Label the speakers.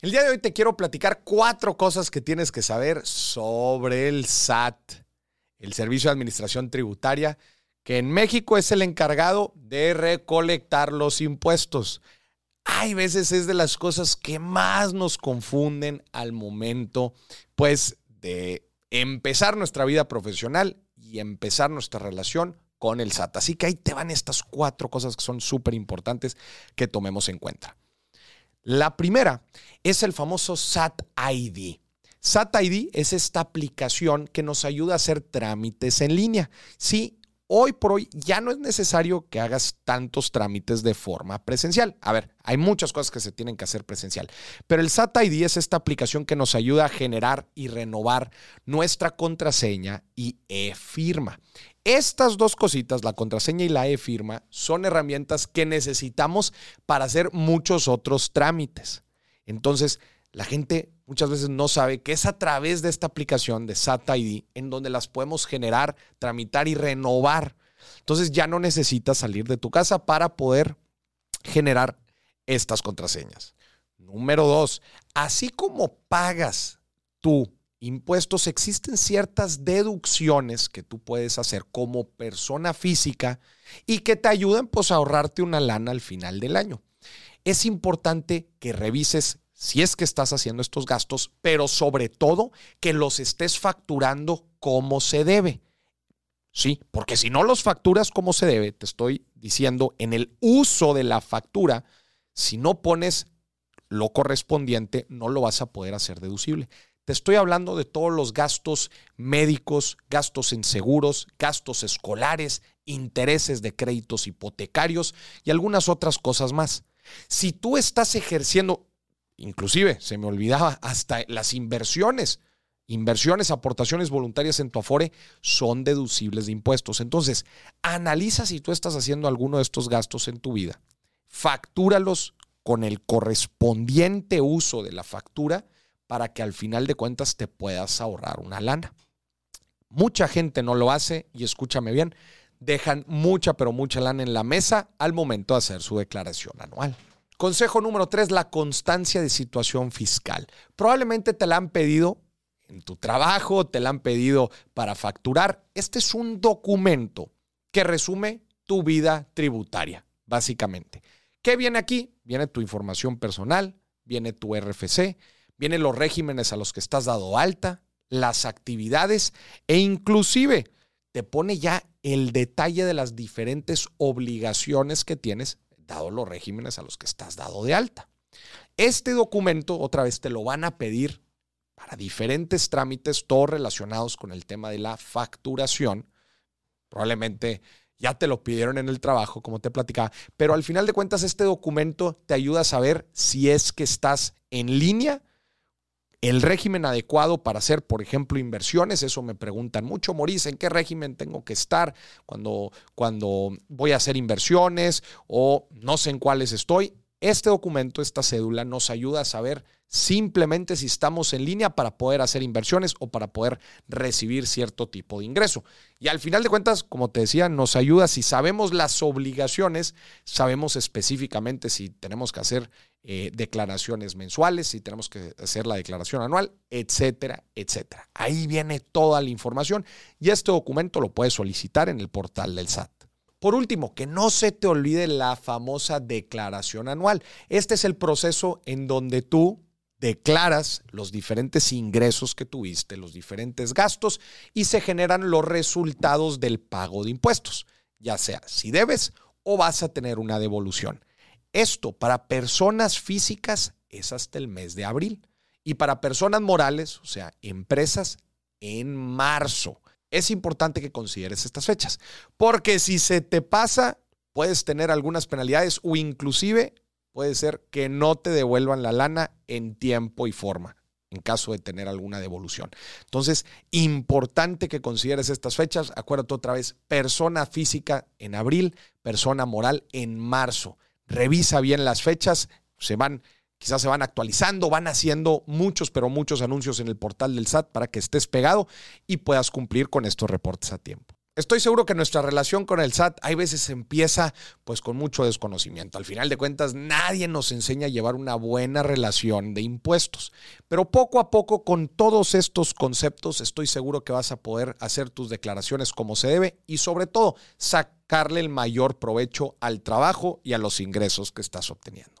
Speaker 1: El día de hoy te quiero platicar cuatro cosas que tienes que saber sobre el SAT, el Servicio de Administración Tributaria, que en México es el encargado de recolectar los impuestos. Hay veces es de las cosas que más nos confunden al momento, pues, de empezar nuestra vida profesional y empezar nuestra relación con el SAT. Así que ahí te van estas cuatro cosas que son súper importantes que tomemos en cuenta. La primera es el famoso SAT ID. SAT ID es esta aplicación que nos ayuda a hacer trámites en línea. Sí, hoy por hoy ya no es necesario que hagas tantos trámites de forma presencial. A ver, hay muchas cosas que se tienen que hacer presencial, pero el SAT ID es esta aplicación que nos ayuda a generar y renovar nuestra contraseña y e-firma. Estas dos cositas, la contraseña y la e-firma, son herramientas que necesitamos para hacer muchos otros trámites. Entonces, la gente muchas veces no sabe que es a través de esta aplicación de SAT ID en donde las podemos generar, tramitar y renovar. Entonces ya no necesitas salir de tu casa para poder generar estas contraseñas. Número dos, así como pagas tú impuestos, existen ciertas deducciones que tú puedes hacer como persona física y que te ayudan pues a ahorrarte una lana al final del año. Es importante que revises si es que estás haciendo estos gastos, pero sobre todo que los estés facturando como se debe. Sí, porque si no los facturas como se debe, te estoy diciendo, en el uso de la factura, si no pones lo correspondiente, no lo vas a poder hacer deducible. Te estoy hablando de todos los gastos médicos, gastos en seguros, gastos escolares, intereses de créditos hipotecarios y algunas otras cosas más. Si tú estás ejerciendo, inclusive se me olvidaba, hasta las inversiones, inversiones, aportaciones voluntarias en tu Afore son deducibles de impuestos. Entonces, analiza si tú estás haciendo alguno de estos gastos en tu vida. Factúralos con el correspondiente uso de la factura para que al final de cuentas te puedas ahorrar una lana. Mucha gente no lo hace y escúchame bien, dejan mucha pero mucha lana en la mesa al momento de hacer su declaración anual. Consejo número tres, la constancia de situación fiscal. Probablemente te la han pedido en tu trabajo, te la han pedido para facturar. Este es un documento que resume tu vida tributaria, básicamente. ¿Qué viene aquí? Viene tu información personal, viene tu RFC, vienen los regímenes a los que estás dado alta, las actividades e inclusive te pone ya el detalle de las diferentes obligaciones que tienes dado los regímenes a los que estás dado de alta. Este documento otra vez te lo van a pedir para diferentes trámites, todos relacionados con el tema de la facturación. Probablemente ya te lo pidieron en el trabajo, como te platicaba, pero al final de cuentas este documento te ayuda a saber si es que estás en línea el régimen adecuado para hacer, por ejemplo, inversiones. Eso me preguntan mucho, Maurice, ¿en qué régimen tengo que estar cuando, cuando voy a hacer inversiones o no sé en cuáles estoy? Este documento, esta cédula, nos ayuda a saber simplemente si estamos en línea para poder hacer inversiones o para poder recibir cierto tipo de ingreso. Y al final de cuentas, como te decía, nos ayuda si sabemos las obligaciones, sabemos específicamente si tenemos que hacer eh, declaraciones mensuales, si tenemos que hacer la declaración anual, etcétera, etcétera. Ahí viene toda la información y este documento lo puedes solicitar en el portal del SAT. Por último, que no se te olvide la famosa declaración anual. Este es el proceso en donde tú declaras los diferentes ingresos que tuviste, los diferentes gastos y se generan los resultados del pago de impuestos, ya sea si debes o vas a tener una devolución. Esto para personas físicas es hasta el mes de abril y para personas morales, o sea, empresas, en marzo. Es importante que consideres estas fechas, porque si se te pasa, puedes tener algunas penalidades o inclusive puede ser que no te devuelvan la lana en tiempo y forma en caso de tener alguna devolución. Entonces, importante que consideres estas fechas. Acuérdate otra vez, persona física en abril, persona moral en marzo. Revisa bien las fechas, se van, quizás se van actualizando, van haciendo muchos, pero muchos anuncios en el portal del SAT para que estés pegado y puedas cumplir con estos reportes a tiempo. Estoy seguro que nuestra relación con el SAT hay veces empieza pues con mucho desconocimiento. Al final de cuentas nadie nos enseña a llevar una buena relación de impuestos. Pero poco a poco con todos estos conceptos estoy seguro que vas a poder hacer tus declaraciones como se debe y sobre todo sacarle el mayor provecho al trabajo y a los ingresos que estás obteniendo.